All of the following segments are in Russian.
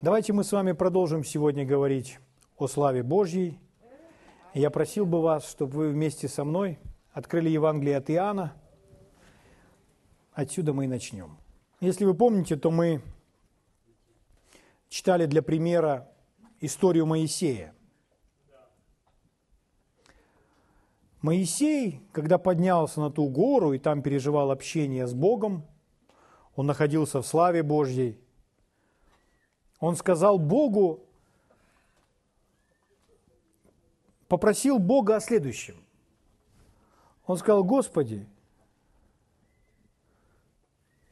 Давайте мы с вами продолжим сегодня говорить о славе Божьей. Я просил бы вас, чтобы вы вместе со мной открыли Евангелие от Иоанна. Отсюда мы и начнем. Если вы помните, то мы читали для примера историю Моисея. Моисей, когда поднялся на ту гору и там переживал общение с Богом, он находился в славе Божьей – он сказал Богу, попросил Бога о следующем. Он сказал, Господи,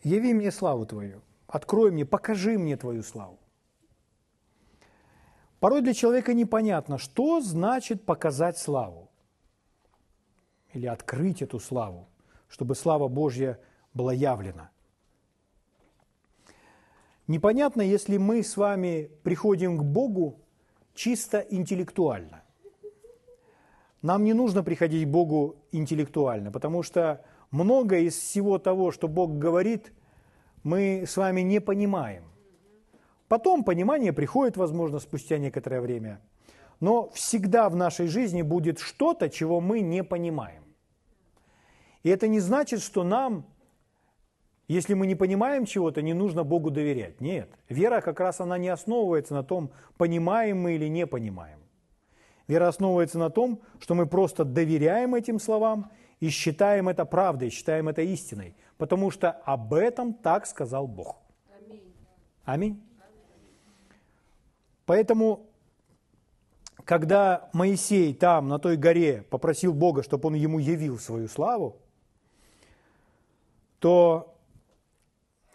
яви мне славу Твою, открой мне, покажи мне Твою славу. Порой для человека непонятно, что значит показать славу или открыть эту славу, чтобы слава Божья была явлена. Непонятно, если мы с вами приходим к Богу чисто интеллектуально. Нам не нужно приходить к Богу интеллектуально, потому что многое из всего того, что Бог говорит, мы с вами не понимаем. Потом понимание приходит, возможно, спустя некоторое время. Но всегда в нашей жизни будет что-то, чего мы не понимаем. И это не значит, что нам если мы не понимаем чего-то, не нужно Богу доверять. Нет. Вера как раз она не основывается на том, понимаем мы или не понимаем. Вера основывается на том, что мы просто доверяем этим словам и считаем это правдой, считаем это истиной, потому что об этом так сказал Бог. Аминь. Поэтому, когда Моисей там, на той горе, попросил Бога, чтобы он ему явил свою славу, то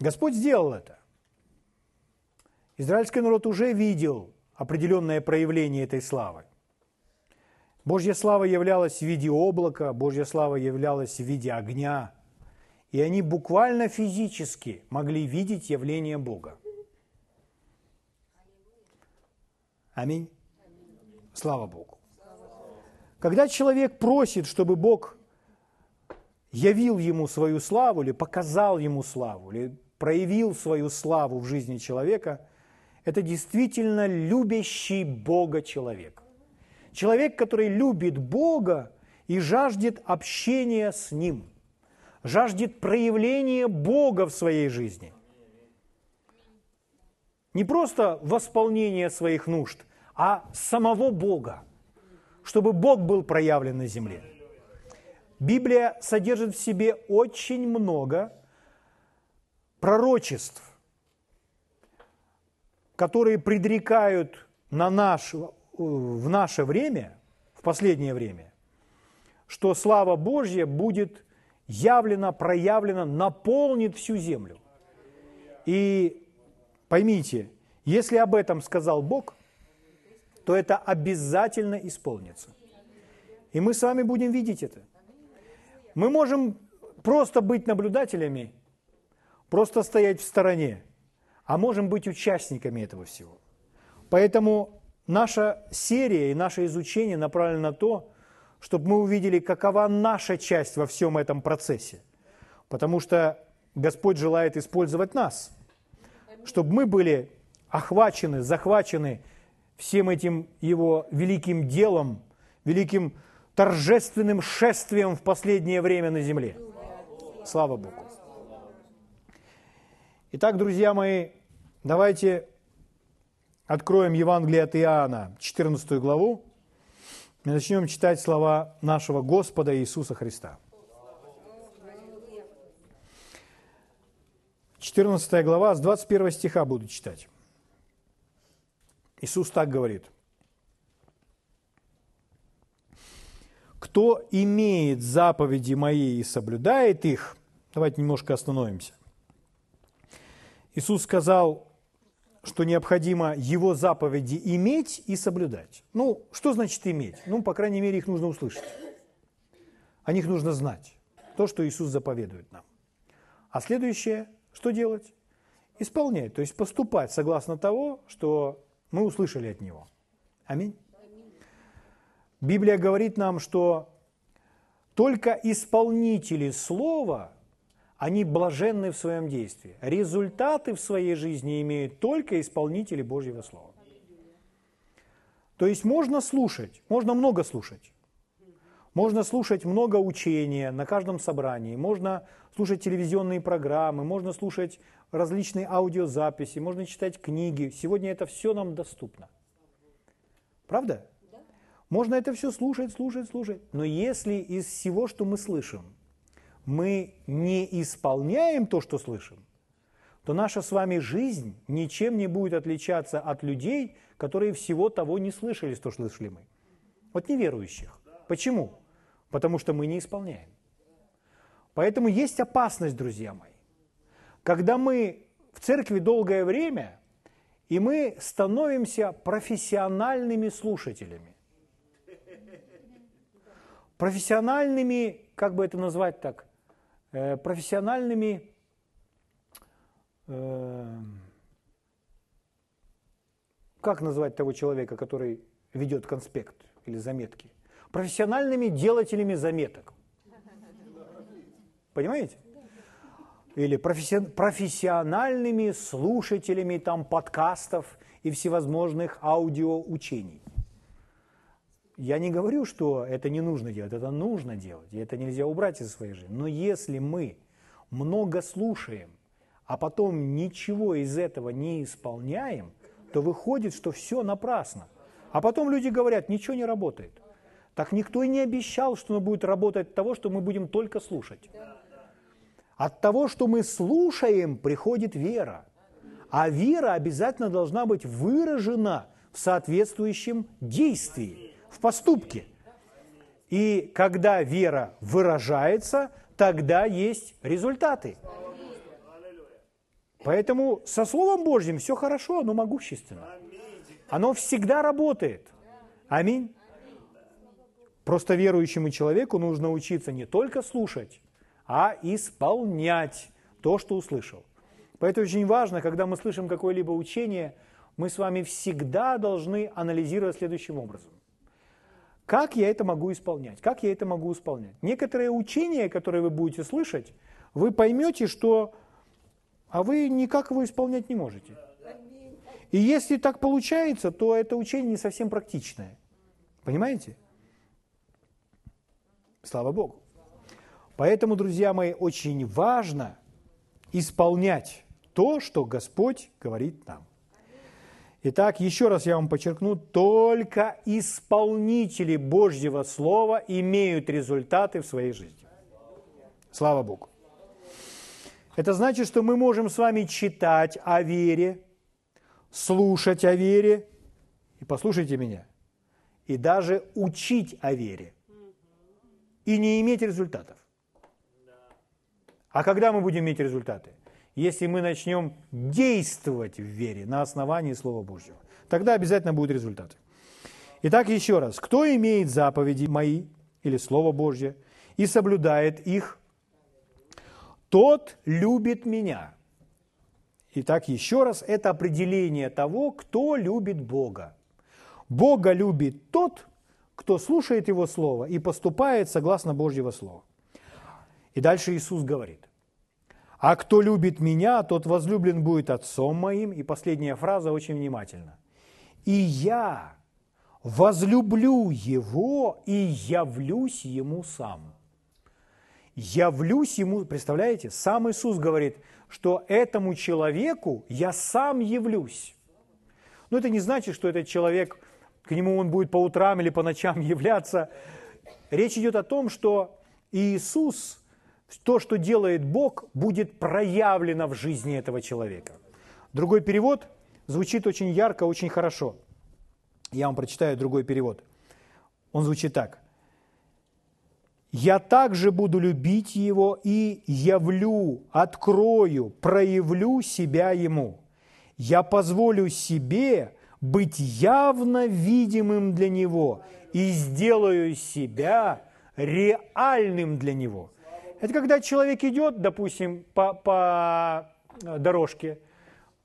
Господь сделал это. Израильский народ уже видел определенное проявление этой славы. Божья слава являлась в виде облака, Божья слава являлась в виде огня. И они буквально физически могли видеть явление Бога. Аминь. Слава Богу. Когда человек просит, чтобы Бог явил ему свою славу или показал ему славу, или проявил свою славу в жизни человека, это действительно любящий Бога человек. Человек, который любит Бога и жаждет общения с Ним, жаждет проявления Бога в своей жизни. Не просто восполнение своих нужд, а самого Бога, чтобы Бог был проявлен на земле. Библия содержит в себе очень много пророчеств, которые предрекают на наш, в наше время, в последнее время, что слава Божья будет явлена, проявлена, наполнит всю землю. И поймите, если об этом сказал Бог, то это обязательно исполнится. И мы с вами будем видеть это. Мы можем просто быть наблюдателями просто стоять в стороне, а можем быть участниками этого всего. Поэтому наша серия и наше изучение направлено на то, чтобы мы увидели, какова наша часть во всем этом процессе. Потому что Господь желает использовать нас, чтобы мы были охвачены, захвачены всем этим Его великим делом, великим торжественным шествием в последнее время на земле. Слава Богу. Итак, друзья мои, давайте откроем Евангелие от Иоанна, 14 главу, и начнем читать слова нашего Господа Иисуса Христа. 14 глава, с 21 стиха буду читать. Иисус так говорит. «Кто имеет заповеди мои и соблюдает их...» Давайте немножко остановимся. Иисус сказал, что необходимо Его заповеди иметь и соблюдать. Ну, что значит иметь? Ну, по крайней мере, их нужно услышать. О них нужно знать. То, что Иисус заповедует нам. А следующее, что делать? Исполнять, то есть поступать согласно того, что мы услышали от Него. Аминь. Библия говорит нам, что только исполнители Слова они блаженны в своем действии. Результаты в своей жизни имеют только исполнители Божьего Слова. То есть можно слушать, можно много слушать. Можно слушать много учения на каждом собрании, можно слушать телевизионные программы, можно слушать различные аудиозаписи, можно читать книги. Сегодня это все нам доступно. Правда? Можно это все слушать, слушать, слушать. Но если из всего, что мы слышим, мы не исполняем то, что слышим, то наша с вами жизнь ничем не будет отличаться от людей, которые всего того не слышали, что слышали мы. От неверующих. Почему? Потому что мы не исполняем. Поэтому есть опасность, друзья мои. Когда мы в церкви долгое время, и мы становимся профессиональными слушателями. Профессиональными, как бы это назвать так, профессиональными э, как назвать того человека, который ведет конспект или заметки? Профессиональными делателями заметок. Понимаете? Или профессиональными слушателями там подкастов и всевозможных аудиоучений. Я не говорю, что это не нужно делать, это нужно делать, и это нельзя убрать из своей жизни. Но если мы много слушаем, а потом ничего из этого не исполняем, то выходит, что все напрасно. А потом люди говорят, ничего не работает. Так никто и не обещал, что оно будет работать от того, что мы будем только слушать. От того, что мы слушаем, приходит вера. А вера обязательно должна быть выражена в соответствующем действии, в поступке. И когда вера выражается, тогда есть результаты. Поэтому со Словом Божьим все хорошо, оно могущественно. Оно всегда работает. Аминь. Просто верующему человеку нужно учиться не только слушать, а исполнять то, что услышал. Поэтому очень важно, когда мы слышим какое-либо учение, мы с вами всегда должны анализировать следующим образом. Как я это могу исполнять? Как я это могу исполнять? Некоторые учения, которые вы будете слышать, вы поймете, что а вы никак его исполнять не можете. И если так получается, то это учение не совсем практичное. Понимаете? Слава Богу. Поэтому, друзья мои, очень важно исполнять то, что Господь говорит нам. Итак, еще раз я вам подчеркну, только исполнители Божьего Слова имеют результаты в своей жизни. Слава Богу. Это значит, что мы можем с вами читать о вере, слушать о вере, и послушайте меня, и даже учить о вере, и не иметь результатов. А когда мы будем иметь результаты? Если мы начнем действовать в вере на основании Слова Божьего, тогда обязательно будут результаты. Итак, еще раз, кто имеет заповеди мои или Слово Божье и соблюдает их, тот любит меня. Итак, еще раз, это определение того, кто любит Бога. Бога любит тот, кто слушает Его Слово и поступает согласно Божьего Слова. И дальше Иисус говорит, а кто любит меня, тот возлюблен будет Отцом моим. И последняя фраза очень внимательно. И я возлюблю его и явлюсь ему сам явлюсь ему, представляете, сам Иисус говорит, что этому человеку я сам явлюсь. Но это не значит, что этот человек, к нему он будет по утрам или по ночам являться. Речь идет о том, что Иисус, то, что делает Бог, будет проявлено в жизни этого человека. Другой перевод звучит очень ярко, очень хорошо. Я вам прочитаю другой перевод. Он звучит так я также буду любить его и явлю, открою, проявлю себя ему. Я позволю себе быть явно видимым для него и сделаю себя реальным для него. Это когда человек идет, допустим, по, по дорожке,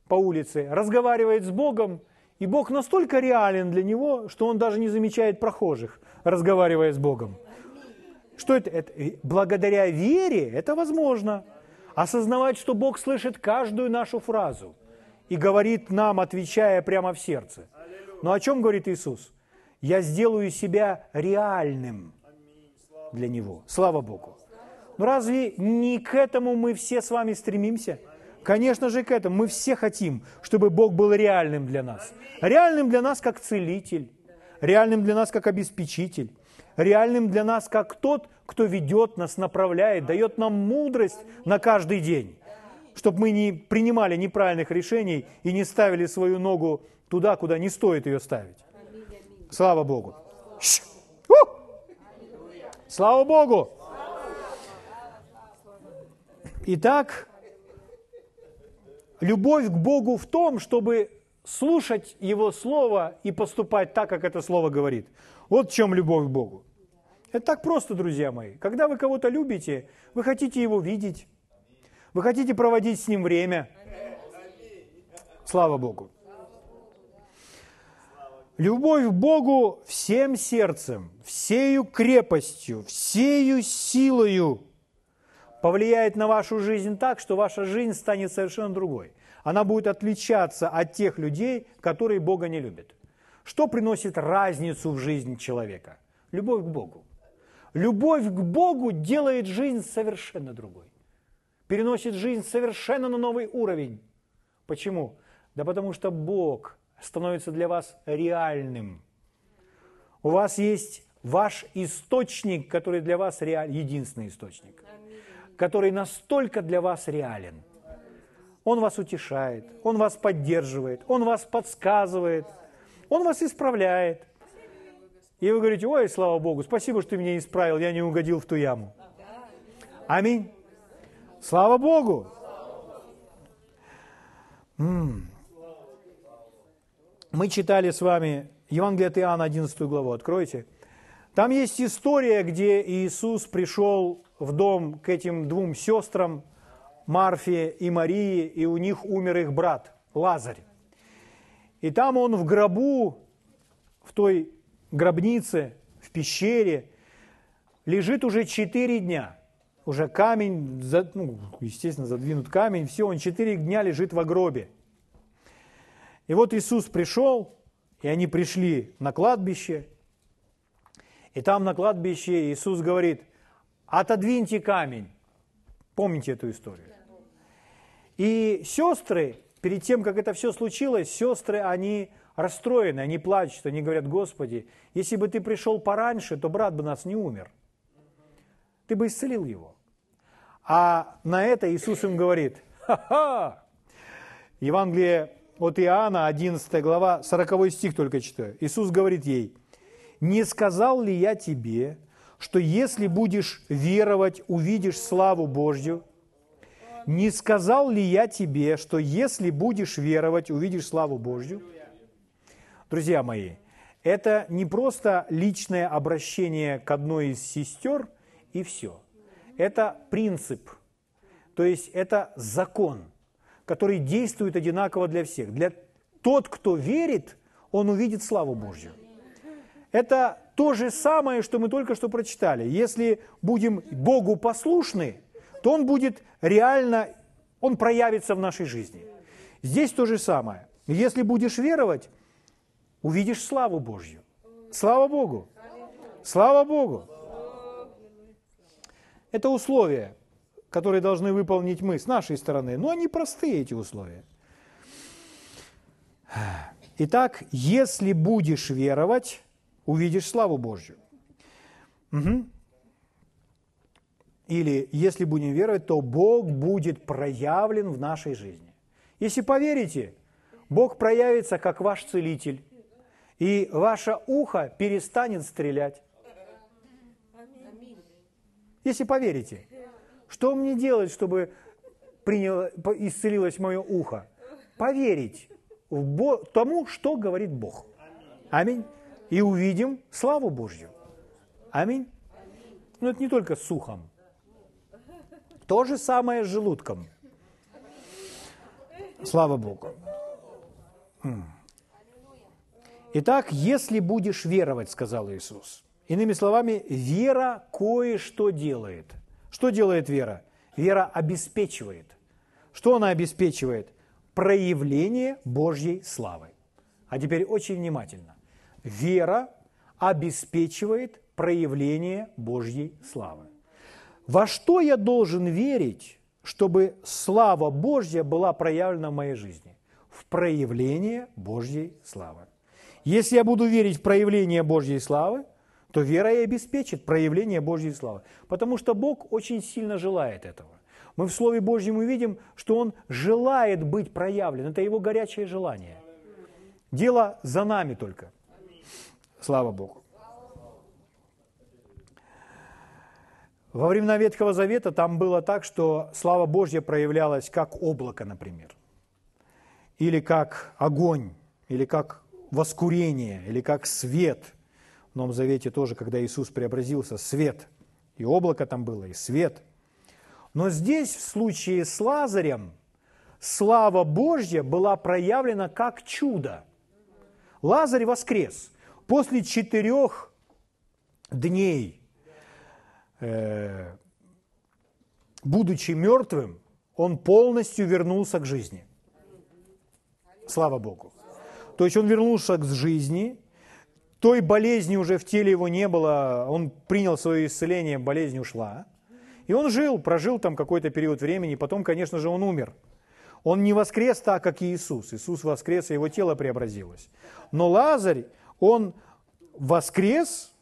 по улице, разговаривает с Богом, и Бог настолько реален для него, что он даже не замечает прохожих, разговаривая с Богом. Что это? это? Благодаря вере это возможно. Осознавать, что Бог слышит каждую нашу фразу и говорит нам, отвечая прямо в сердце. Но о чем говорит Иисус? Я сделаю себя реальным для Него. Слава Богу. Но разве не к этому мы все с вами стремимся? Конечно же, к этому. Мы все хотим, чтобы Бог был реальным для нас. Реальным для нас как целитель, реальным для нас как обеспечитель, реальным для нас как тот, кто ведет нас, направляет, дает нам мудрость на каждый день, чтобы мы не принимали неправильных решений и не ставили свою ногу туда, куда не стоит ее ставить. Слава Богу. Слава Богу. Итак, любовь к Богу в том, чтобы слушать Его Слово и поступать так, как это Слово говорит. Вот в чем любовь к Богу. Это так просто, друзья мои. Когда вы кого-то любите, вы хотите его видеть, вы хотите проводить с ним время. Слава Богу. Любовь к Богу всем сердцем, всею крепостью, всею силою повлияет на вашу жизнь так, что ваша жизнь станет совершенно другой. Она будет отличаться от тех людей, которые Бога не любят. Что приносит разницу в жизни человека? Любовь к Богу. Любовь к Богу делает жизнь совершенно другой. Переносит жизнь совершенно на новый уровень. Почему? Да потому что Бог становится для вас реальным. У вас есть ваш источник, который для вас реаль... единственный источник, который настолько для вас реален. Он вас утешает, Он вас поддерживает, Он вас подсказывает, Он вас исправляет – и вы говорите, ой, слава Богу, спасибо, что ты меня исправил, я не угодил в ту яму. Аминь. Слава Богу. Мы читали с вами Евангелие от Иоанна, 11 главу, откройте. Там есть история, где Иисус пришел в дом к этим двум сестрам, Марфе и Марии, и у них умер их брат Лазарь. И там он в гробу, в той гробнице, в пещере, лежит уже четыре дня. Уже камень, ну, естественно, задвинут камень, все, он четыре дня лежит в гробе. И вот Иисус пришел, и они пришли на кладбище, и там на кладбище Иисус говорит, отодвиньте камень. Помните эту историю? И сестры, перед тем, как это все случилось, сестры, они расстроены, они плачут, они говорят, Господи, если бы ты пришел пораньше, то брат бы нас не умер. Ты бы исцелил его. А на это Иисус им говорит, ха-ха, Евангелие от Иоанна, 11 глава, 40 стих только читаю. Иисус говорит ей, «Не сказал ли я тебе, что если будешь веровать, увидишь славу Божью? Не сказал ли я тебе, что если будешь веровать, увидишь славу Божью?» Друзья мои, это не просто личное обращение к одной из сестер и все. Это принцип, то есть это закон, который действует одинаково для всех. Для тот, кто верит, он увидит славу Божью. Это то же самое, что мы только что прочитали. Если будем Богу послушны, то Он будет реально, Он проявится в нашей жизни. Здесь то же самое. Если будешь веровать, увидишь славу Божью. Слава Богу! Слава Богу! Это условия, которые должны выполнить мы с нашей стороны. Но они простые, эти условия. Итак, если будешь веровать, увидишь славу Божью. Угу. Или если будем веровать, то Бог будет проявлен в нашей жизни. Если поверите, Бог проявится как ваш целитель, и ваше ухо перестанет стрелять. Если поверите, что мне делать, чтобы приняло, исцелилось мое ухо? Поверить в Бо, тому, что говорит Бог. Аминь. И увидим славу Божью. Аминь. Но это не только с ухом. То же самое с желудком. Слава Богу. Итак, если будешь веровать, сказал Иисус. Иными словами, вера кое-что делает. Что делает вера? Вера обеспечивает. Что она обеспечивает? Проявление Божьей славы. А теперь очень внимательно. Вера обеспечивает проявление Божьей славы. Во что я должен верить, чтобы слава Божья была проявлена в моей жизни? В проявление Божьей славы. Если я буду верить в проявление Божьей славы, то вера и обеспечит проявление Божьей славы. Потому что Бог очень сильно желает этого. Мы в Слове Божьем увидим, что Он желает быть проявлен. Это Его горячее желание. Дело за нами только. Слава Богу. Во времена Ветхого Завета там было так, что слава Божья проявлялась как облако, например, или как огонь, или как воскурение, или как свет. В Новом Завете тоже, когда Иисус преобразился, свет. И облако там было, и свет. Но здесь, в случае с Лазарем, слава Божья была проявлена как чудо. Лазарь воскрес. После четырех дней Э, будучи мертвым, он полностью вернулся к жизни. Слава Богу. То есть он вернулся к жизни, той болезни уже в теле его не было, он принял свое исцеление, болезнь ушла. И он жил, прожил там какой-то период времени, потом, конечно же, он умер. Он не воскрес так, как и Иисус. Иисус воскрес, и его тело преобразилось. Но Лазарь, он воскрес,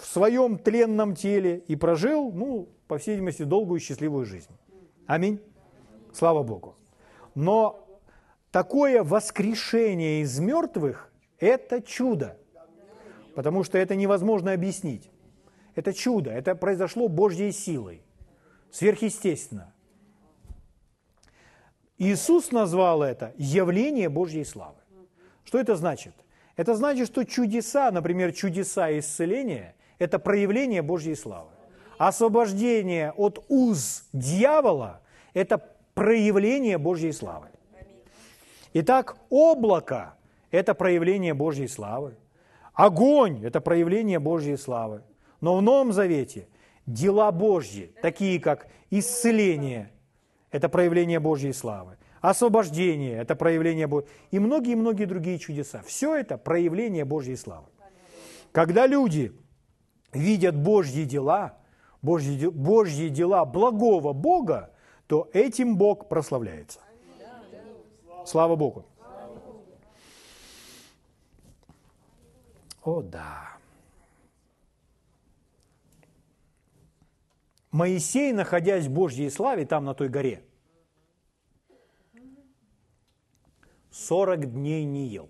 в своем тленном теле и прожил, ну, по всей видимости, долгую счастливую жизнь. Аминь. Слава Богу. Но такое воскрешение из мертвых – это чудо, потому что это невозможно объяснить. Это чудо, это произошло Божьей силой, сверхъестественно. Иисус назвал это явление Божьей славы. Что это значит? Это значит, что чудеса, например, чудеса исцеления, это проявление Божьей славы. Освобождение от уз дьявола – это проявление Божьей славы. Итак, облако – это проявление Божьей славы. Огонь – это проявление Божьей славы. Но в Новом Завете дела Божьи, такие как исцеление – это проявление Божьей славы. Освобождение – это проявление Божьей. И многие-многие другие чудеса. Все это проявление Божьей славы. Когда люди видят Божьи дела, Божьи, Божьи дела благого Бога, то этим Бог прославляется. Слава Богу. О, да. Моисей, находясь в Божьей славе там, на той горе, 40 дней не ел.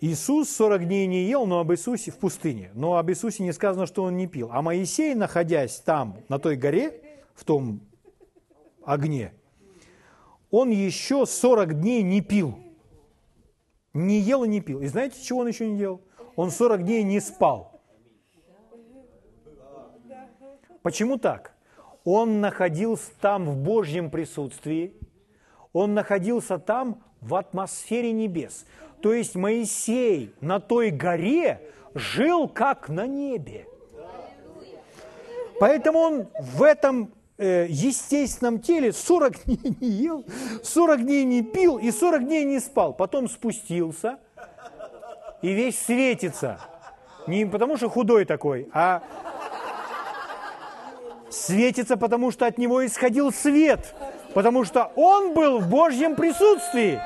Иисус 40 дней не ел, но об Иисусе в пустыне. Но об Иисусе не сказано, что он не пил. А Моисей, находясь там, на той горе, в том огне, он еще 40 дней не пил. Не ел и не пил. И знаете, чего он еще не делал? Он 40 дней не спал. Почему так? Он находился там в Божьем присутствии, он находился там в атмосфере небес. То есть Моисей на той горе жил как на небе. Поэтому он в этом э, естественном теле 40 дней не ел, 40 дней не пил и 40 дней не спал. Потом спустился и весь светится. Не потому что худой такой, а светится, потому что от него исходил свет. Потому что он был в Божьем присутствии.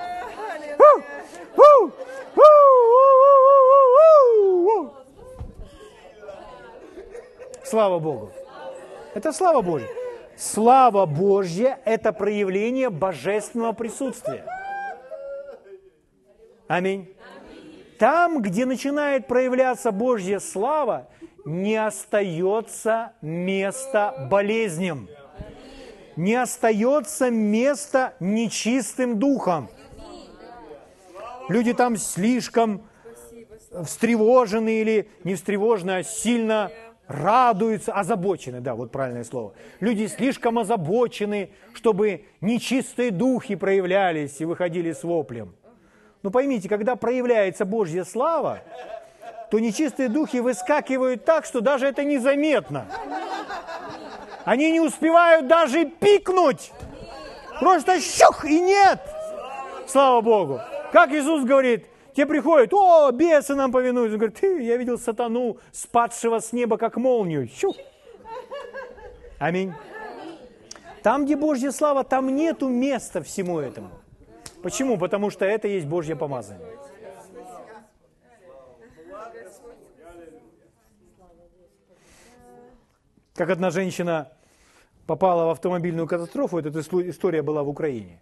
Слава Богу. Это слава Божья. Слава Божья – это проявление божественного присутствия. Аминь. Там, где начинает проявляться Божья слава, не остается места болезням, не остается места нечистым духом – Люди там слишком встревожены или не встревожены, а сильно радуются, озабочены, да, вот правильное слово. Люди слишком озабочены, чтобы нечистые духи проявлялись и выходили с воплем. Но поймите, когда проявляется Божья слава, то нечистые духи выскакивают так, что даже это незаметно. Они не успевают даже пикнуть. Просто щух и нет. Слава Богу. Как Иисус говорит, те приходят, о, бесы нам повинуются. Он говорит, ты, я видел сатану, спадшего с неба, как молнию. Щух. Аминь. Там, где Божья слава, там нету места всему этому. Почему? Потому что это есть Божье помазание. Как одна женщина попала в автомобильную катастрофу, эта история была в Украине,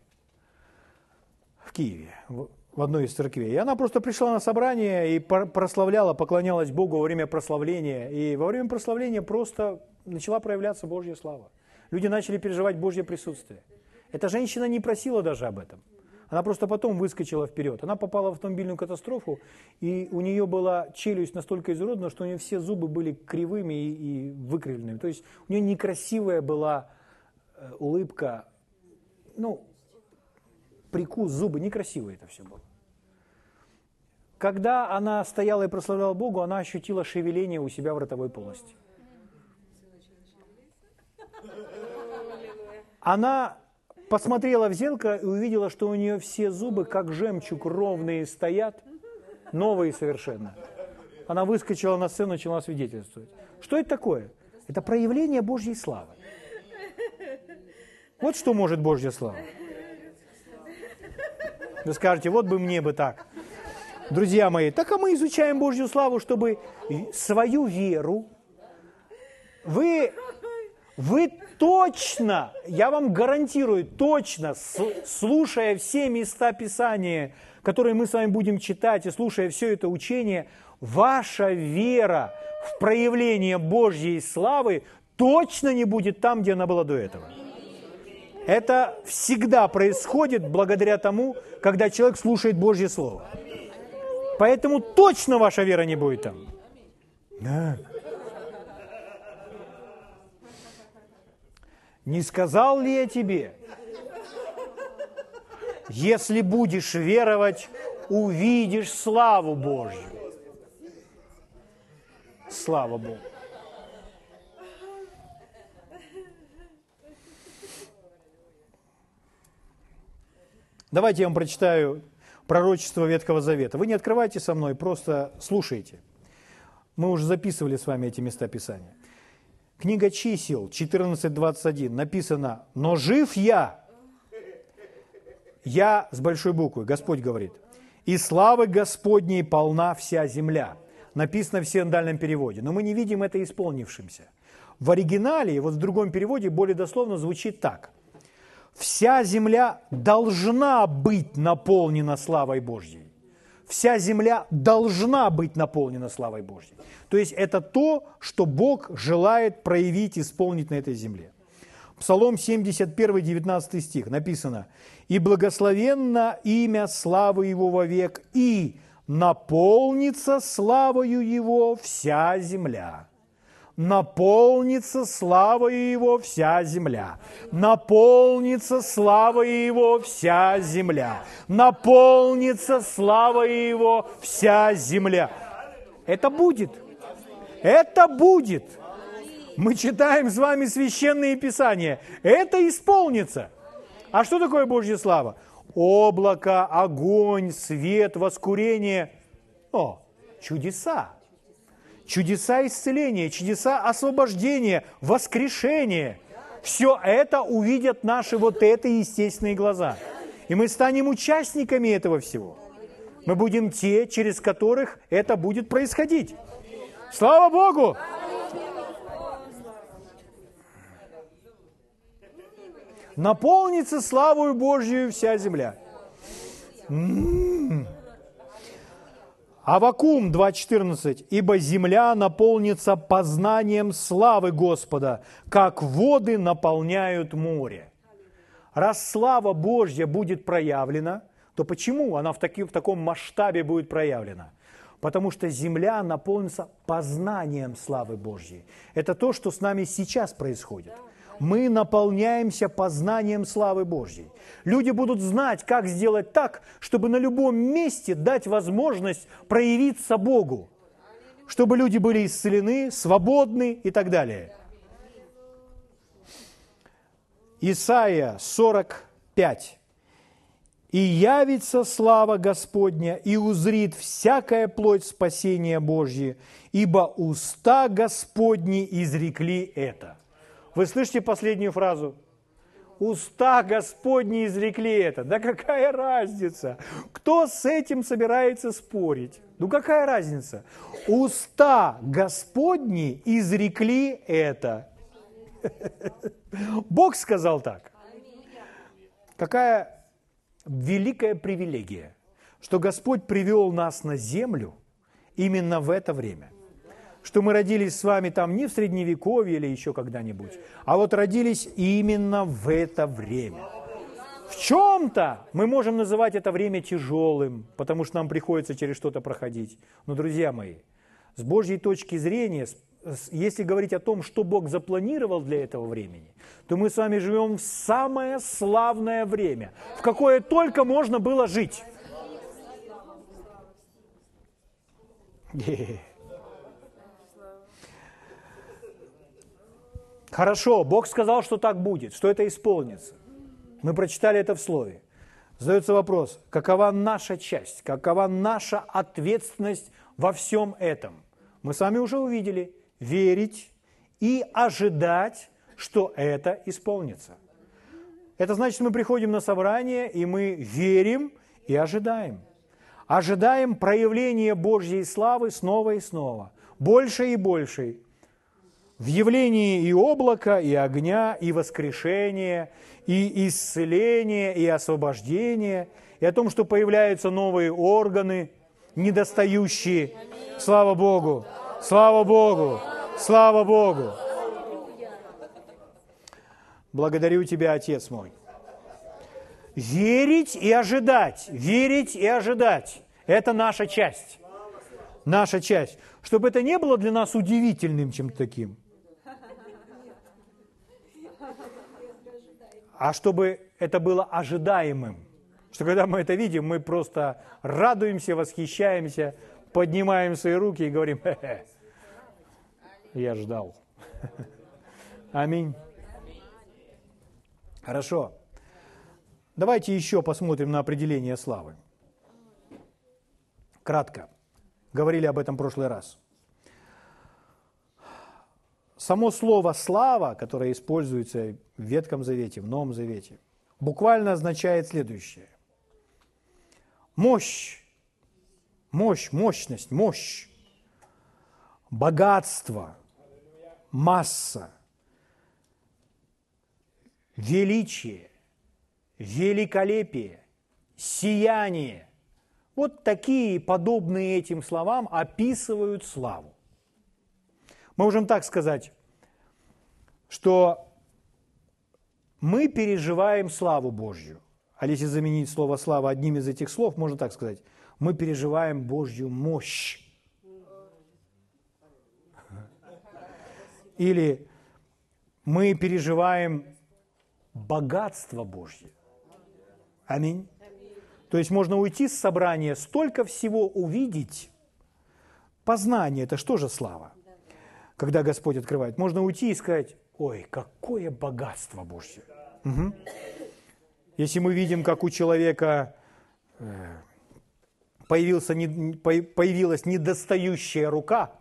в Киеве, в одной из церквей. И она просто пришла на собрание и прославляла, поклонялась Богу во время прославления. И во время прославления просто начала проявляться Божья слава. Люди начали переживать Божье присутствие. Эта женщина не просила даже об этом. Она просто потом выскочила вперед. Она попала в автомобильную катастрофу, и у нее была челюсть настолько изуродана, что у нее все зубы были кривыми и, и выкривленными. То есть у нее некрасивая была э, улыбка, ну, прикус, зубы, некрасиво это все было. Когда она стояла и прославляла Богу, она ощутила шевеление у себя в ротовой полости. Она посмотрела в зеркало и увидела, что у нее все зубы, как жемчуг, ровные стоят, новые совершенно. Она выскочила на сцену начала свидетельствовать. Что это такое? Это проявление Божьей славы. Вот что может Божья слава. Вы скажете, вот бы мне бы так. Друзья мои, так а мы изучаем Божью славу, чтобы свою веру вы, вы точно, я вам гарантирую, точно, слушая все места Писания, которые мы с вами будем читать, и слушая все это учение, ваша вера в проявление Божьей славы точно не будет там, где она была до этого. Это всегда происходит благодаря тому, когда человек слушает Божье Слово. Поэтому точно ваша вера не будет там. Да. Не сказал ли я тебе? Если будешь веровать, увидишь славу Божью. Слава Богу. Давайте я вам прочитаю пророчество Ветхого Завета. Вы не открывайте со мной, просто слушайте. Мы уже записывали с вами эти места Писания. Книга чисел 14.21 написано, но жив я, я с большой буквы, Господь говорит, и славы Господней полна вся земля. Написано в синдальном переводе, но мы не видим это исполнившимся. В оригинале, вот в другом переводе, более дословно звучит так. Вся земля должна быть наполнена славой Божьей вся земля должна быть наполнена славой Божьей. То есть это то, что Бог желает проявить, исполнить на этой земле. Псалом 71, 19 стих написано, «И благословенно имя славы Его вовек, и наполнится славою Его вся земля» наполнится славой Его вся земля. Наполнится славой Его вся земля. Наполнится славой Его вся земля. Это будет. Это будет. Мы читаем с вами священные писания. Это исполнится. А что такое Божья слава? Облако, огонь, свет, воскурение. О, чудеса чудеса исцеления, чудеса освобождения, воскрешения. Все это увидят наши вот это естественные глаза. И мы станем участниками этого всего. Мы будем те, через которых это будет происходить. Слава Богу! Наполнится славою Божью вся земля. М-м-м. Авакум 2.14. «Ибо земля наполнится познанием славы Господа, как воды наполняют море». Раз слава Божья будет проявлена, то почему она в, таки, в таком масштабе будет проявлена? Потому что земля наполнится познанием славы Божьей. Это то, что с нами сейчас происходит – мы наполняемся познанием славы Божьей. Люди будут знать, как сделать так, чтобы на любом месте дать возможность проявиться Богу, чтобы люди были исцелены, свободны и так далее. Исайя 45. «И явится слава Господня, и узрит всякая плоть спасения Божье, ибо уста Господни изрекли это». Вы слышите последнюю фразу? Уста Господни изрекли это. Да какая разница? Кто с этим собирается спорить? Ну какая разница? Уста Господни изрекли это. Бог сказал так. Какая великая привилегия, что Господь привел нас на землю именно в это время. Что мы родились с вами там не в Средневековье или еще когда-нибудь, а вот родились именно в это время. В чем-то мы можем называть это время тяжелым, потому что нам приходится через что-то проходить. Но, друзья мои, с Божьей точки зрения, если говорить о том, что Бог запланировал для этого времени, то мы с вами живем в самое славное время, в какое только можно было жить. Хорошо, Бог сказал, что так будет, что это исполнится. Мы прочитали это в Слове. Задается вопрос, какова наша часть, какова наша ответственность во всем этом? Мы с вами уже увидели, верить и ожидать, что это исполнится. Это значит, мы приходим на собрание, и мы верим и ожидаем. Ожидаем проявления Божьей славы снова и снова, больше и больше, в явлении и облака, и огня, и воскрешения, и исцеления, и освобождения, и о том, что появляются новые органы, недостающие. Слава Богу! Слава Богу! Слава Богу! Благодарю Тебя, Отец мой. Верить и ожидать, верить и ожидать – это наша часть. Наша часть. Чтобы это не было для нас удивительным чем-то таким. А чтобы это было ожидаемым. Что когда мы это видим, мы просто радуемся, восхищаемся, поднимаем свои руки и говорим, Хе-хе, я ждал. Аминь. Хорошо. Давайте еще посмотрим на определение славы. Кратко. Говорили об этом в прошлый раз. Само слово «слава», которое используется в Ветхом Завете, в Новом Завете, буквально означает следующее. Мощь, мощь, мощность, мощь, богатство, масса, величие, великолепие, сияние. Вот такие подобные этим словам описывают славу. Мы можем так сказать, что мы переживаем славу Божью. А если заменить слово «слава» одним из этих слов, можно так сказать, мы переживаем Божью мощь. Или мы переживаем богатство Божье. Аминь. То есть можно уйти с собрания, столько всего увидеть. Познание – это что же слава? Когда Господь открывает. Можно уйти и сказать, ой, какое богатство Божье. Угу. Если мы видим, как у человека э, появился, появилась недостающая рука,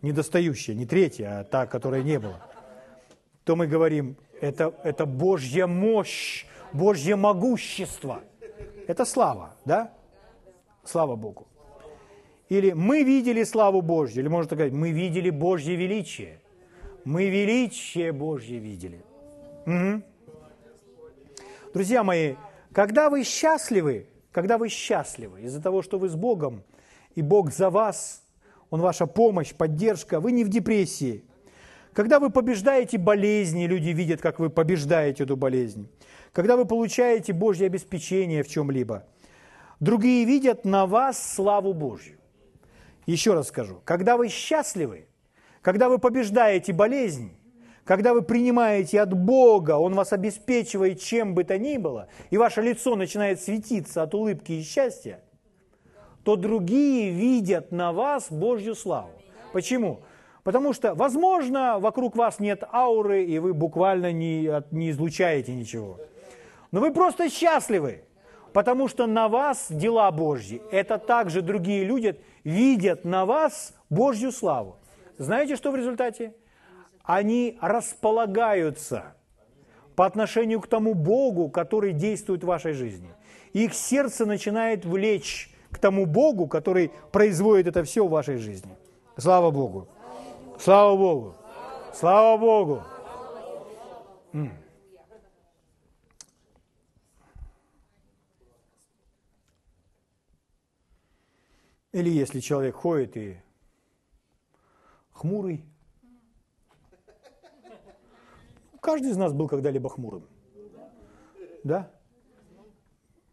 недостающая, не третья, а та, которой не было, то мы говорим, это, это Божья мощь, Божье могущество. Это слава, да? Слава Богу. Или мы видели славу Божью, или можно сказать, мы видели Божье величие. Мы величие Божье видели. Угу. Друзья мои, когда вы счастливы, когда вы счастливы из-за того, что вы с Богом, и Бог за вас, Он ваша помощь, поддержка, вы не в депрессии. Когда вы побеждаете болезни, люди видят, как вы побеждаете эту болезнь. Когда вы получаете Божье обеспечение в чем-либо, другие видят на вас славу Божью. Еще раз скажу, когда вы счастливы, когда вы побеждаете болезнь, когда вы принимаете от Бога, Он вас обеспечивает чем бы то ни было, и ваше лицо начинает светиться от улыбки и счастья, то другие видят на вас Божью славу. Почему? Потому что, возможно, вокруг вас нет ауры, и вы буквально не, не излучаете ничего. Но вы просто счастливы, потому что на вас дела Божьи. Это также другие люди видят на вас Божью славу. Знаете, что в результате? Они располагаются по отношению к тому Богу, который действует в вашей жизни. Их сердце начинает влечь к тому Богу, который производит это все в вашей жизни. Слава Богу! Слава Богу! Слава Богу! Или если человек ходит и хмурый. Каждый из нас был когда-либо хмурым. Да?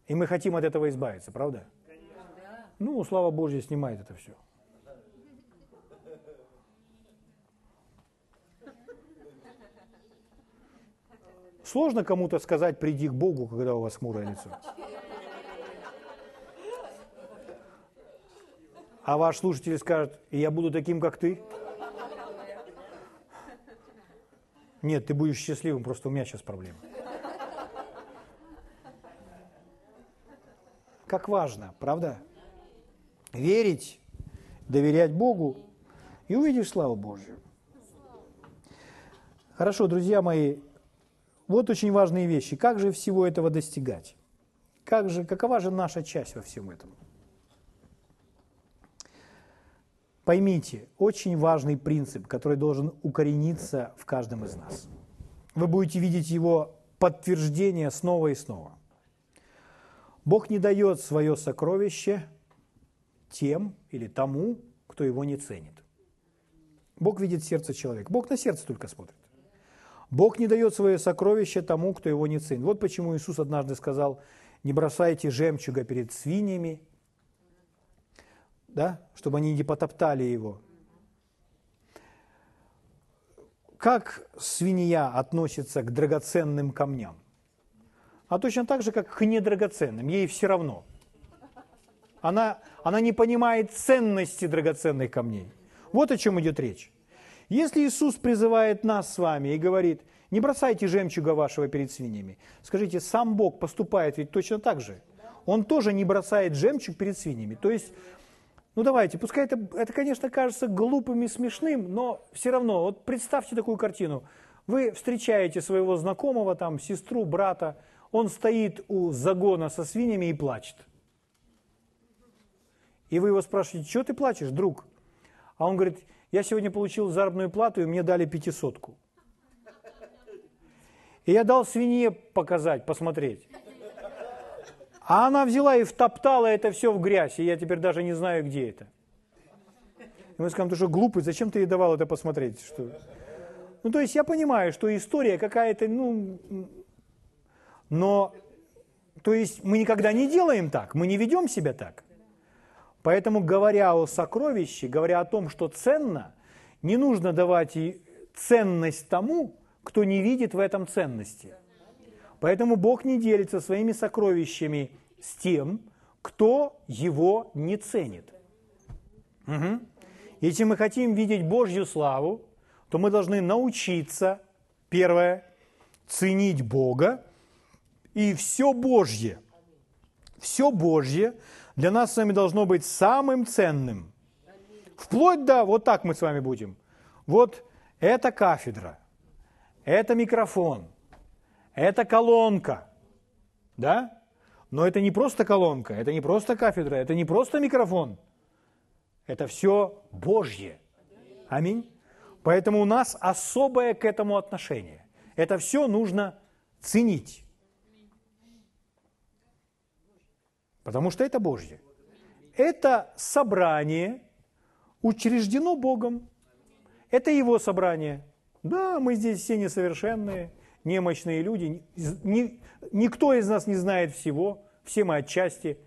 И мы хотим от этого избавиться, правда? Ну, слава Божья снимает это все. Сложно кому-то сказать, приди к Богу, когда у вас хмурое лицо. А ваш слушатель скажет, я буду таким, как ты? Нет, ты будешь счастливым, просто у меня сейчас проблема. Как важно, правда? Верить, доверять Богу и увидишь славу Божью. Хорошо, друзья мои, вот очень важные вещи. Как же всего этого достигать? Как же, какова же наша часть во всем этом? Поймите, очень важный принцип, который должен укорениться в каждом из нас. Вы будете видеть его подтверждение снова и снова. Бог не дает свое сокровище тем или тому, кто его не ценит. Бог видит сердце человека. Бог на сердце только смотрит. Бог не дает свое сокровище тому, кто его не ценит. Вот почему Иисус однажды сказал, не бросайте жемчуга перед свиньями, да, чтобы они не потоптали его. Как свинья относится к драгоценным камням? А точно так же, как к недрагоценным, ей все равно. Она, она не понимает ценности драгоценных камней. Вот о чем идет речь. Если Иисус призывает нас с вами и говорит, не бросайте жемчуга вашего перед свиньями, скажите, сам Бог поступает ведь точно так же. Он тоже не бросает жемчуг перед свиньями. То есть, ну давайте, пускай это, это, конечно, кажется глупым и смешным, но все равно, вот представьте такую картину. Вы встречаете своего знакомого, там, сестру, брата, он стоит у загона со свиньями и плачет. И вы его спрашиваете, что ты плачешь, друг? А он говорит, я сегодня получил заработную плату, и мне дали пятисотку. И я дал свинье показать, посмотреть. А она взяла и втоптала это все в грязь, и я теперь даже не знаю, где это. И мы скажем, ты что, глупый, зачем ты ей давал это посмотреть? Что? Ну, то есть я понимаю, что история какая-то, ну, но, то есть мы никогда не делаем так, мы не ведем себя так. Поэтому, говоря о сокровище, говоря о том, что ценно, не нужно давать и ценность тому, кто не видит в этом ценности. Поэтому Бог не делится своими сокровищами с тем, кто его не ценит. Угу. Если мы хотим видеть Божью славу, то мы должны научиться, первое, ценить Бога и все Божье. Все Божье для нас с вами должно быть самым ценным. Вплоть до, вот так мы с вами будем. Вот это кафедра, это микрофон, это колонка, да? Но это не просто колонка, это не просто кафедра, это не просто микрофон. Это все Божье. Аминь. Поэтому у нас особое к этому отношение. Это все нужно ценить. Потому что это Божье. Это собрание учреждено Богом. Это Его собрание. Да, мы здесь все несовершенные, немощные люди. Ни, никто из нас не знает всего. Все мы отчасти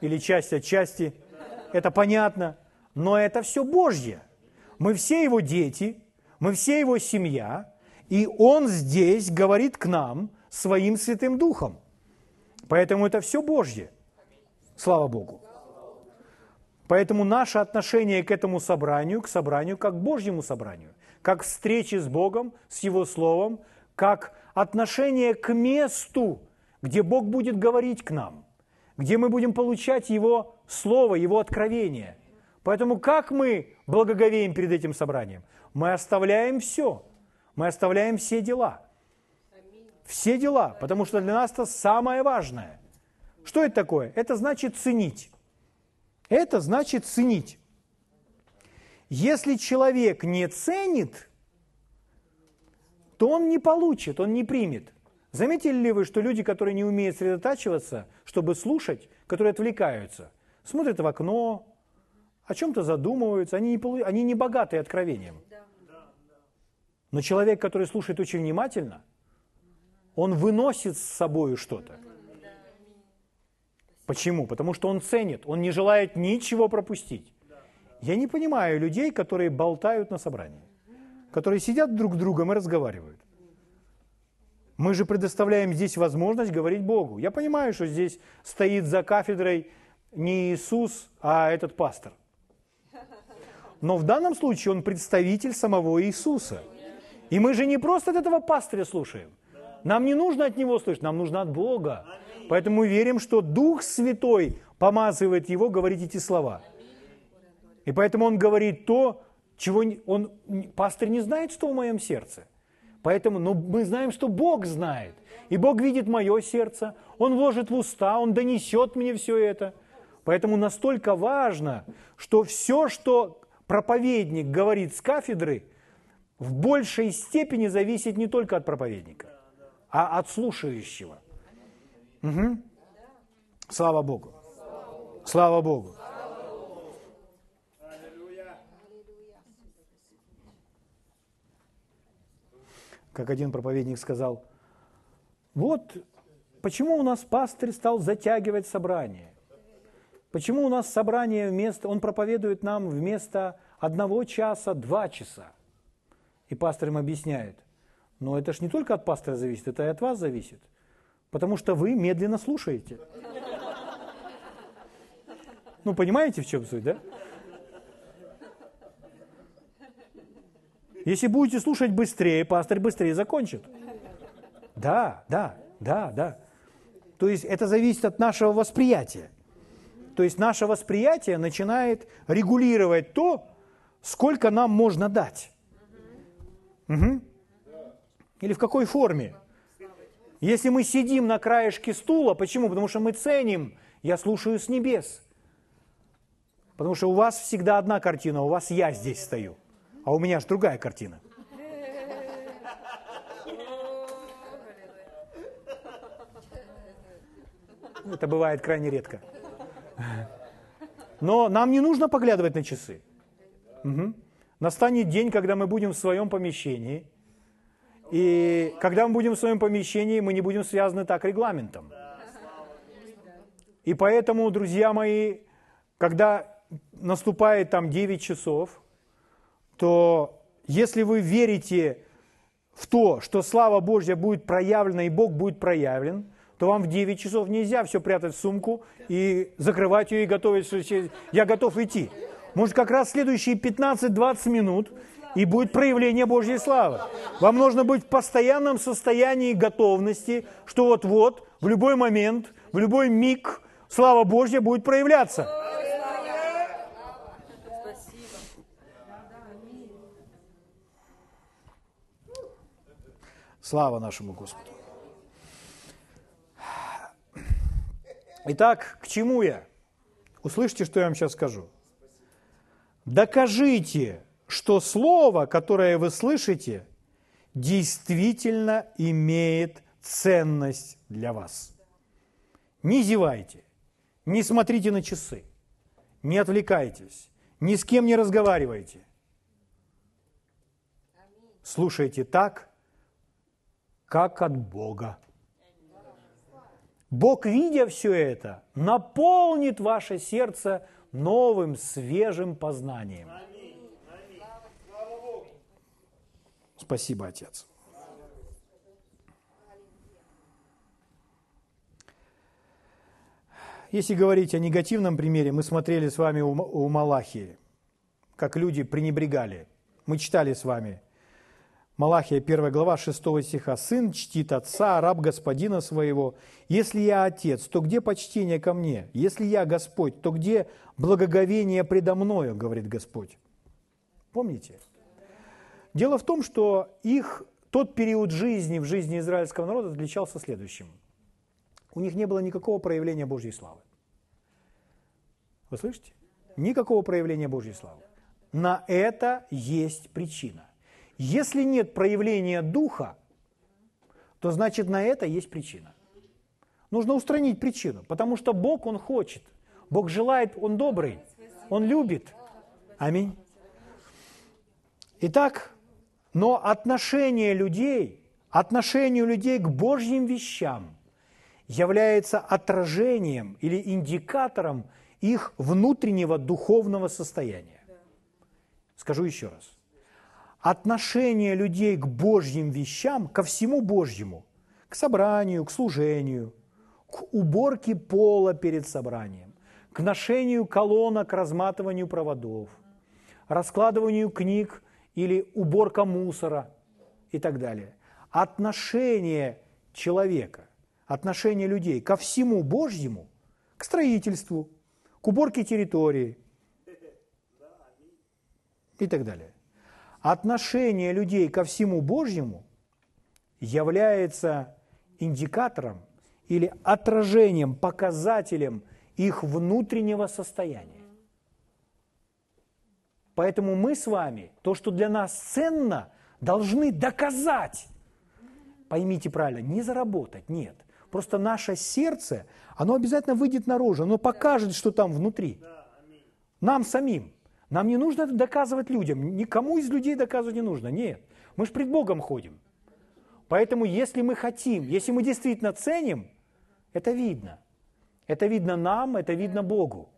или часть отчасти. Это понятно. Но это все Божье. Мы все Его дети, мы все Его семья, и Он здесь говорит к нам своим Святым Духом. Поэтому это все Божье. Слава Богу. Поэтому наше отношение к этому собранию, к собранию как к Божьему собранию, как встрече с Богом, с Его Словом, как отношение к месту, где Бог будет говорить к нам, где мы будем получать Его Слово, Его откровение. Поэтому как мы благоговеем перед этим собранием? Мы оставляем все, мы оставляем все дела. Все дела, потому что для нас это самое важное. Что это такое? Это значит ценить. Это значит ценить. Если человек не ценит, то он не получит, он не примет. Заметили ли вы, что люди, которые не умеют сосредотачиваться, чтобы слушать, которые отвлекаются, смотрят в окно, о чем-то задумываются, они не, полу... они не богаты откровением. Но человек, который слушает очень внимательно, он выносит с собой что-то. Почему? Потому что он ценит, он не желает ничего пропустить. Я не понимаю людей, которые болтают на собрании, которые сидят друг с другом и разговаривают. Мы же предоставляем здесь возможность говорить Богу. Я понимаю, что здесь стоит за кафедрой не Иисус, а этот пастор. Но в данном случае он представитель самого Иисуса. И мы же не просто от этого пастыря слушаем. Нам не нужно от него слышать, нам нужно от Бога. Поэтому мы верим, что Дух Святой помазывает его говорить эти слова. И поэтому он говорит то, чего он, пастор не знает, что в моем сердце. Поэтому, но мы знаем, что Бог знает. И Бог видит мое сердце, Он вложит в уста, Он донесет мне все это. Поэтому настолько важно, что все, что проповедник говорит с кафедры, в большей степени зависит не только от проповедника, а от слушающего. Угу. Слава Богу. Слава Богу. Как один проповедник сказал, вот почему у нас пастырь стал затягивать собрание. Почему у нас собрание вместо, он проповедует нам вместо одного часа два часа. И пастор им объясняет, но это же не только от пастора зависит, это и от вас зависит – Потому что вы медленно слушаете. Ну, понимаете, в чем суть, да? Если будете слушать быстрее, пастор быстрее закончит. Да, да, да, да. То есть это зависит от нашего восприятия. То есть наше восприятие начинает регулировать то, сколько нам можно дать. Угу. Или в какой форме. Если мы сидим на краешке стула, почему? Потому что мы ценим, я слушаю с небес. Потому что у вас всегда одна картина, у вас я здесь стою, а у меня же другая картина. Это бывает крайне редко. Но нам не нужно поглядывать на часы. Угу. Настанет день, когда мы будем в своем помещении – и когда мы будем в своем помещении, мы не будем связаны так регламентом. И поэтому, друзья мои, когда наступает там 9 часов, то если вы верите в то, что слава Божья будет проявлена и Бог будет проявлен, то вам в 9 часов нельзя все прятать в сумку и закрывать ее и готовить, я готов идти. Может, как раз следующие 15-20 минут и будет проявление Божьей славы. Вам нужно быть в постоянном состоянии готовности, что вот-вот, в любой момент, в любой миг слава Божья будет проявляться. Слава нашему Господу. Итак, к чему я? Услышите, что я вам сейчас скажу. Докажите, что слово, которое вы слышите, действительно имеет ценность для вас. Не зевайте, не смотрите на часы, не отвлекайтесь, ни с кем не разговаривайте. Слушайте так, как от Бога. Бог, видя все это, наполнит ваше сердце новым, свежим познанием. Спасибо, Отец. Если говорить о негативном примере, мы смотрели с вами у Малахии, как люди пренебрегали. Мы читали с вами Малахия 1 глава 6 стиха. «Сын чтит отца, раб господина своего. Если я отец, то где почтение ко мне? Если я Господь, то где благоговение предо мною?» говорит Господь. Помните? Дело в том, что их тот период жизни в жизни израильского народа отличался следующим. У них не было никакого проявления Божьей славы. Вы слышите? Никакого проявления Божьей славы. На это есть причина. Если нет проявления Духа, то значит на это есть причина. Нужно устранить причину, потому что Бог, Он хочет. Бог желает, Он добрый, Он любит. Аминь. Итак, но отношение людей, отношение людей к Божьим вещам является отражением или индикатором их внутреннего духовного состояния. Скажу еще раз. Отношение людей к Божьим вещам, ко всему Божьему, к собранию, к служению, к уборке пола перед собранием, к ношению колонок, разматыванию проводов, раскладыванию книг или уборка мусора и так далее. Отношение человека, отношение людей ко всему Божьему, к строительству, к уборке территории и так далее. Отношение людей ко всему Божьему является индикатором или отражением, показателем их внутреннего состояния. Поэтому мы с вами то, что для нас ценно, должны доказать. Поймите правильно, не заработать, нет. Просто наше сердце, оно обязательно выйдет наружу, оно покажет, что там внутри. Нам самим. Нам не нужно это доказывать людям. Никому из людей доказывать не нужно. Нет. Мы же пред Богом ходим. Поэтому, если мы хотим, если мы действительно ценим, это видно. Это видно нам, это видно Богу.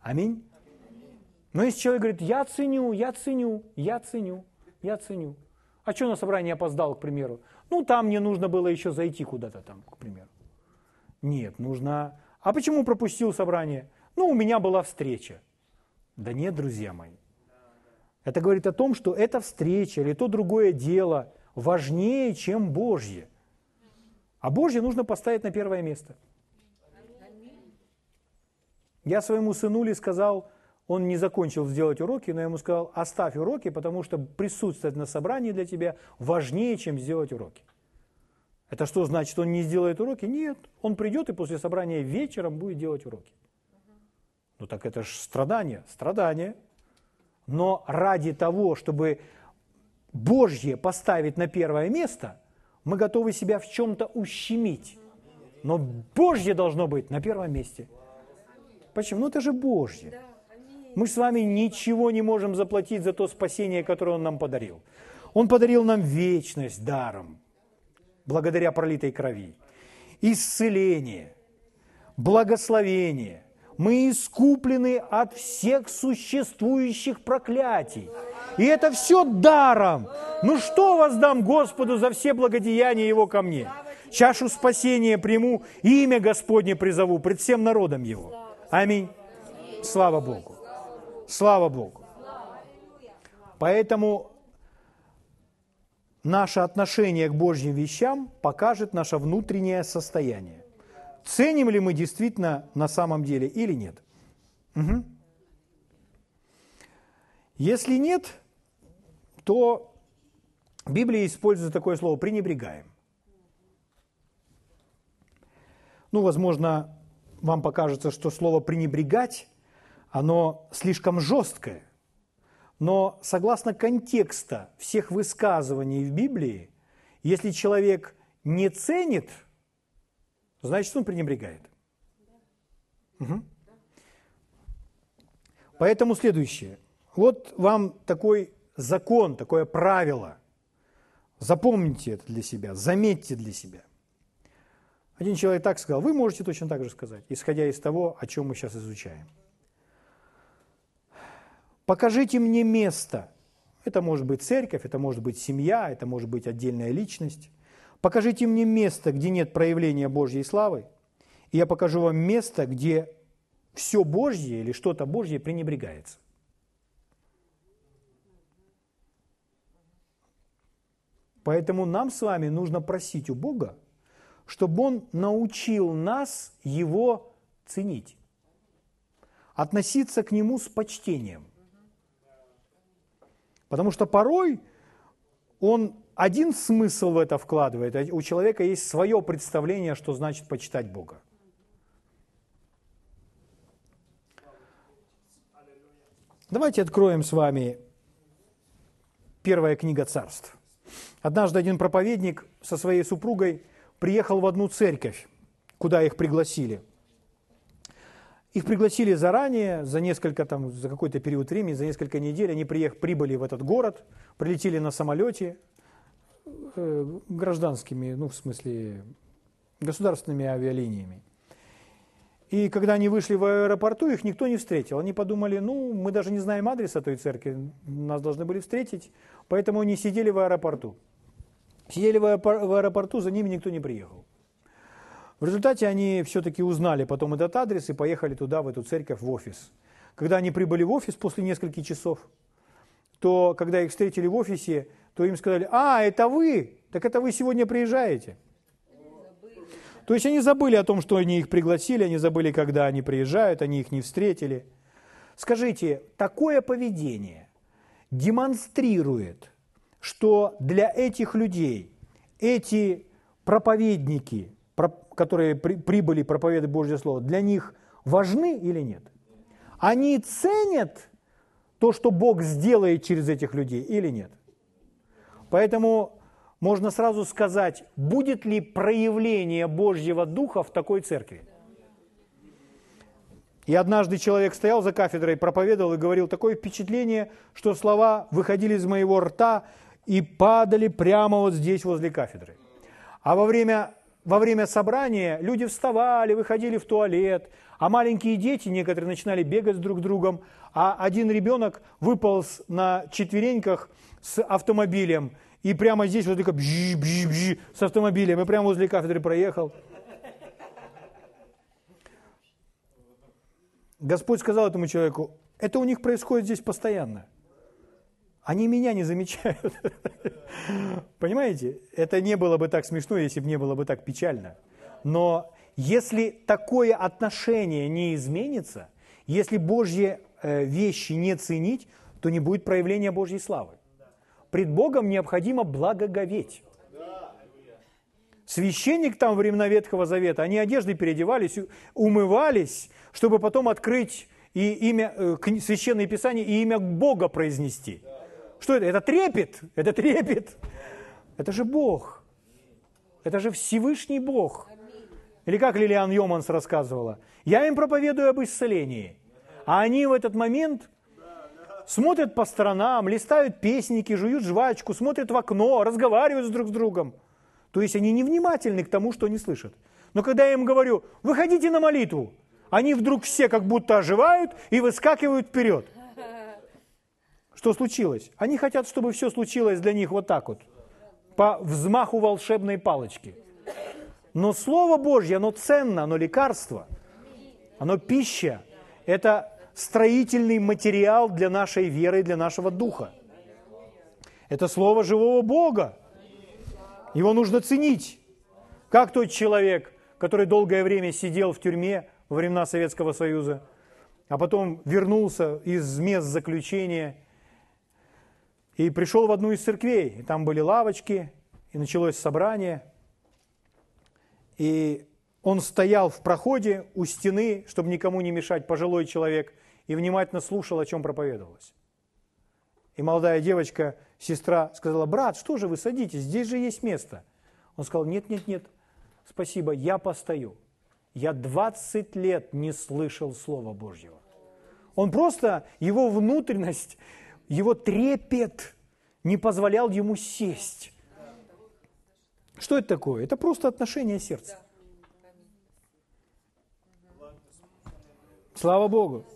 Аминь. Но если человек говорит, я ценю, я ценю, я ценю, я ценю. А что на собрание опоздал, к примеру? Ну, там мне нужно было еще зайти куда-то там, к примеру. Нет, нужно... А почему пропустил собрание? Ну, у меня была встреча. Да нет, друзья мои. Это говорит о том, что эта встреча или то другое дело важнее, чем Божье. А Божье нужно поставить на первое место. Я своему сынуле сказал, он не закончил сделать уроки, но я ему сказал, оставь уроки, потому что присутствовать на собрании для тебя важнее, чем сделать уроки. Это что значит, он не сделает уроки? Нет, он придет и после собрания вечером будет делать уроки. Ну так это же страдание, страдание. Но ради того, чтобы Божье поставить на первое место, мы готовы себя в чем-то ущемить. Но Божье должно быть на первом месте. Почему? Ну это же Божье. Мы с вами ничего не можем заплатить за то спасение, которое Он нам подарил. Он подарил нам вечность даром, благодаря пролитой крови, исцеление, благословение. Мы искуплены от всех существующих проклятий. И это все даром. Ну что воздам Господу за все благодеяния Его ко мне? Чашу спасения приму, имя Господне призову пред всем народом Его. Аминь. Слава Богу. Слава Богу. Поэтому наше отношение к Божьим вещам покажет наше внутреннее состояние. Ценим ли мы действительно на самом деле или нет? Угу. Если нет, то Библия использует такое слово «пренебрегаем». Ну, возможно, вам покажется, что слово «пренебрегать» оно слишком жесткое. Но согласно контекста всех высказываний в Библии, если человек не ценит, значит он пренебрегает. Угу. Поэтому следующее. Вот вам такой закон, такое правило. Запомните это для себя, заметьте для себя. Один человек так сказал, вы можете точно так же сказать, исходя из того, о чем мы сейчас изучаем. Покажите мне место. Это может быть церковь, это может быть семья, это может быть отдельная личность. Покажите мне место, где нет проявления Божьей славы, и я покажу вам место, где все Божье или что-то Божье пренебрегается. Поэтому нам с вами нужно просить у Бога, чтобы Он научил нас Его ценить, относиться к Нему с почтением. Потому что порой Он один смысл в это вкладывает, а у человека есть свое представление, что значит почитать Бога. Давайте откроем с вами первая книга царств. Однажды один проповедник со своей супругой приехал в одну церковь, куда их пригласили. Их пригласили заранее, за несколько, там, за какой-то период времени, за несколько недель. Они приехали, прибыли в этот город, прилетели на самолете гражданскими, ну, в смысле, государственными авиалиниями. И когда они вышли в аэропорту, их никто не встретил. Они подумали, ну, мы даже не знаем адреса той церкви, нас должны были встретить, поэтому они сидели в аэропорту. Сидели в аэропорту, за ними никто не приехал. В результате они все-таки узнали потом этот адрес и поехали туда, в эту церковь, в офис. Когда они прибыли в офис после нескольких часов, то когда их встретили в офисе, то им сказали, а, это вы, так это вы сегодня приезжаете. То есть они забыли о том, что они их пригласили, они забыли, когда они приезжают, они их не встретили. Скажите, такое поведение демонстрирует, что для этих людей эти проповедники, которые прибыли проповедовать Божье Слово, для них важны или нет? Они ценят то, что Бог сделает через этих людей или нет? Поэтому можно сразу сказать, будет ли проявление Божьего Духа в такой церкви. И однажды человек стоял за кафедрой, проповедовал и говорил, такое впечатление, что слова выходили из моего рта и падали прямо вот здесь, возле кафедры. А во время, во время собрания люди вставали, выходили в туалет, а маленькие дети некоторые начинали бегать друг с другом, а один ребенок выполз на четвереньках с автомобилем и прямо здесь вот такой бжи, бжи, бжи, с автомобилем, и прямо возле кафедры проехал. Господь сказал этому человеку, это у них происходит здесь постоянно. Они меня не замечают. Понимаете? Это не было бы так смешно, если бы не было бы так печально. Но если такое отношение не изменится, если Божьи э, вещи не ценить, то не будет проявления Божьей славы. Пред Богом необходимо благоговеть. Священник там времена Ветхого Завета, они одежды переодевались, умывались, чтобы потом открыть и имя, э, Священное Писание и имя Бога произнести. Что это? Это трепет, это трепет. Это же Бог. Это же Всевышний Бог. Или как Лилиан Йоманс рассказывала, я им проповедую об исцелении, а они в этот момент смотрят по сторонам, листают песники, жуют жвачку, смотрят в окно, разговаривают друг с другом. То есть они невнимательны к тому, что они слышат. Но когда я им говорю, выходите на молитву, они вдруг все как будто оживают и выскакивают вперед. Что случилось? Они хотят, чтобы все случилось для них вот так вот, по взмаху волшебной палочки. Но Слово Божье, оно ценно, оно лекарство, оно пища. Это строительный материал для нашей веры и для нашего духа. Это слово живого Бога. Его нужно ценить. Как тот человек, который долгое время сидел в тюрьме во времена Советского Союза, а потом вернулся из мест заключения и пришел в одну из церквей. И там были лавочки, и началось собрание. И он стоял в проходе у стены, чтобы никому не мешать, пожилой человек – и внимательно слушал, о чем проповедовалось. И молодая девочка, сестра, сказала, брат, что же вы садитесь, здесь же есть место. Он сказал, нет, нет, нет, спасибо, я постою. Я 20 лет не слышал Слова Божьего. Он просто, его внутренность, его трепет не позволял ему сесть. Что это такое? Это просто отношение сердца. Слава Богу.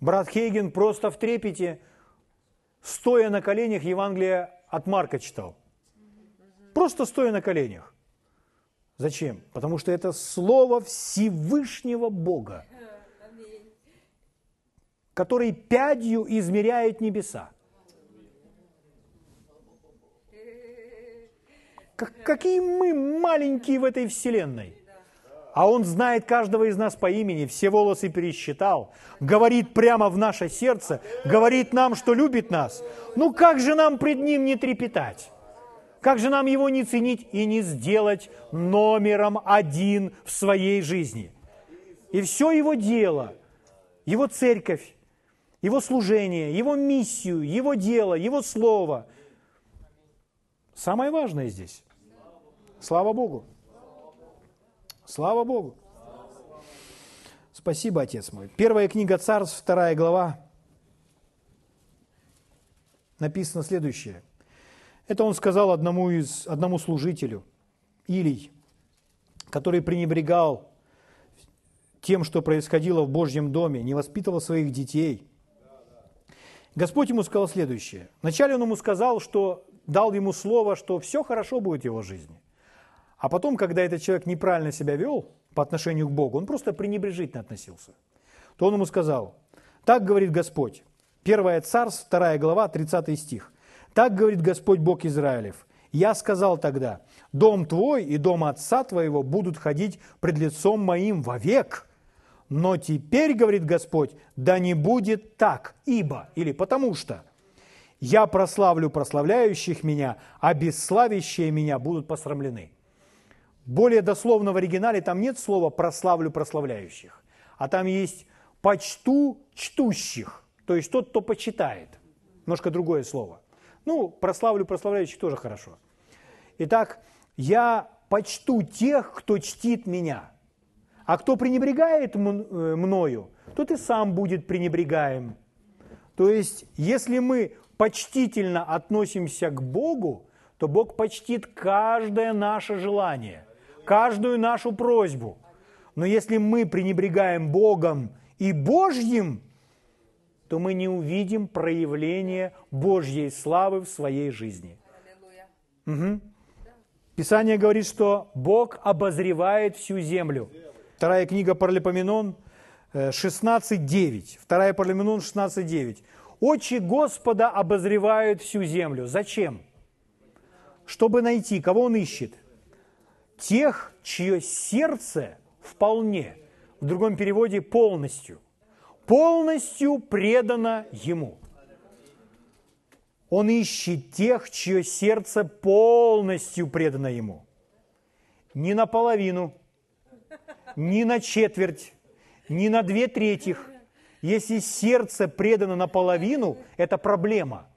Брат Хейген просто в трепете, стоя на коленях, Евангелие от Марка читал. просто стоя на коленях. Зачем? Потому что это Слово Всевышнего Бога, который пядью измеряет небеса. Как, какие мы маленькие в этой вселенной. А Он знает каждого из нас по имени, все волосы пересчитал, говорит прямо в наше сердце, говорит нам, что любит нас. Ну как же нам пред Ним не трепетать? Как же нам Его не ценить и не сделать номером один в своей жизни? И все Его дело, Его церковь, Его служение, Его миссию, Его дело, Его слово. Самое важное здесь. Слава Богу. Слава Богу. Спасибо, Отец мой. Первая книга Царств, вторая глава. Написано следующее. Это он сказал одному, из, одному служителю, Илий, который пренебрегал тем, что происходило в Божьем доме, не воспитывал своих детей. Господь ему сказал следующее. Вначале он ему сказал, что дал ему слово, что все хорошо будет в его жизни. А потом, когда этот человек неправильно себя вел по отношению к Богу, он просто пренебрежительно относился, то он ему сказал, так говорит Господь, 1 Царств, 2 глава, 30 стих. Так говорит Господь Бог Израилев. Я сказал тогда, дом твой и дом отца твоего будут ходить пред лицом моим вовек. Но теперь, говорит Господь, да не будет так, ибо, или потому что, я прославлю прославляющих меня, а бесславящие меня будут посрамлены. Более дословно в оригинале там нет слова «прославлю прославляющих», а там есть «почту чтущих», то есть тот, кто почитает. Немножко другое слово. Ну, прославлю прославляющих тоже хорошо. Итак, я почту тех, кто чтит меня. А кто пренебрегает э, мною, тот и сам будет пренебрегаем. То есть, если мы почтительно относимся к Богу, то Бог почтит каждое наше желание каждую нашу просьбу. Но если мы пренебрегаем Богом и Божьим, то мы не увидим проявления Божьей славы в своей жизни. Угу. Писание говорит, что Бог обозревает всю землю. Вторая книга Паралипоменон 16.9. Э, Вторая Паралипоменон 16.9. Очи Господа обозревают всю землю. Зачем? Чтобы найти, кого Он ищет – тех, чье сердце вполне, в другом переводе полностью, полностью предано Ему. Он ищет тех, чье сердце полностью предано Ему. Не наполовину, не на четверть, не на две третьих. Если сердце предано наполовину, это проблема.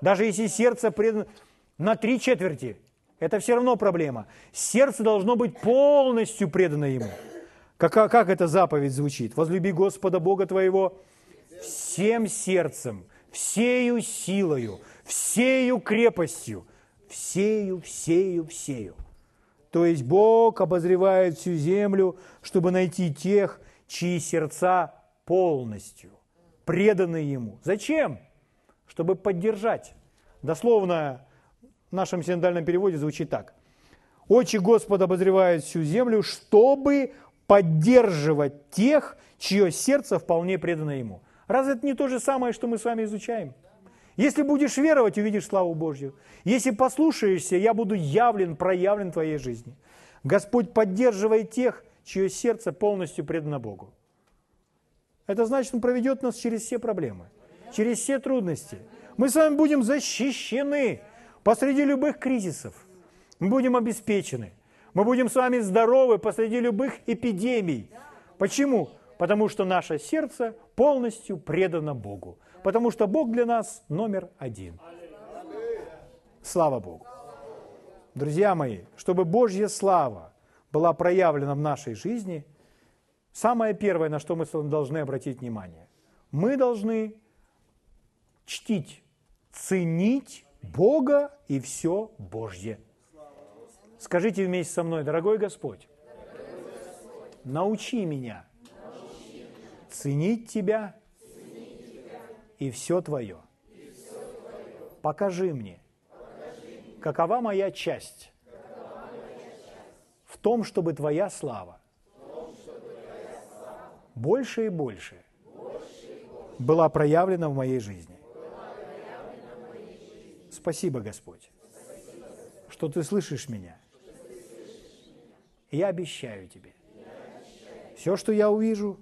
Даже если сердце предано на три четверти, это все равно проблема. Сердце должно быть полностью предано Ему. Как, как эта заповедь звучит? Возлюби Господа Бога твоего всем сердцем, всею силою, всею крепостью, всею, всею, всею. То есть Бог обозревает всю землю, чтобы найти тех, чьи сердца полностью преданы Ему. Зачем? Чтобы поддержать. Дословно в нашем синодальном переводе звучит так. «Очи Господа обозревают всю землю, чтобы поддерживать тех, чье сердце вполне предано Ему». Разве это не то же самое, что мы с вами изучаем? Если будешь веровать, увидишь славу Божью. Если послушаешься, я буду явлен, проявлен в твоей жизни. Господь поддерживает тех, чье сердце полностью предано Богу. Это значит, Он проведет нас через все проблемы, через все трудности. Мы с вами будем защищены посреди любых кризисов. Мы будем обеспечены. Мы будем с вами здоровы посреди любых эпидемий. Почему? Потому что наше сердце полностью предано Богу. Потому что Бог для нас номер один. Слава Богу. Друзья мои, чтобы Божья слава была проявлена в нашей жизни, самое первое, на что мы должны обратить внимание, мы должны чтить, ценить Бога и все Божье. Скажите вместе со мной, дорогой Господь, научи меня ценить Тебя и все Твое. Покажи мне Какова моя часть в том, чтобы Твоя слава больше и больше была проявлена в моей жизни. Спасибо, Господь, что Ты слышишь меня. Я обещаю Тебе, все, что я увижу,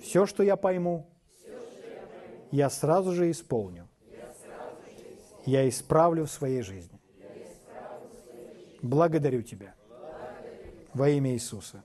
все, что я пойму, я сразу же исполню. Я исправлю в своей жизни. Благодарю Тебя во имя Иисуса.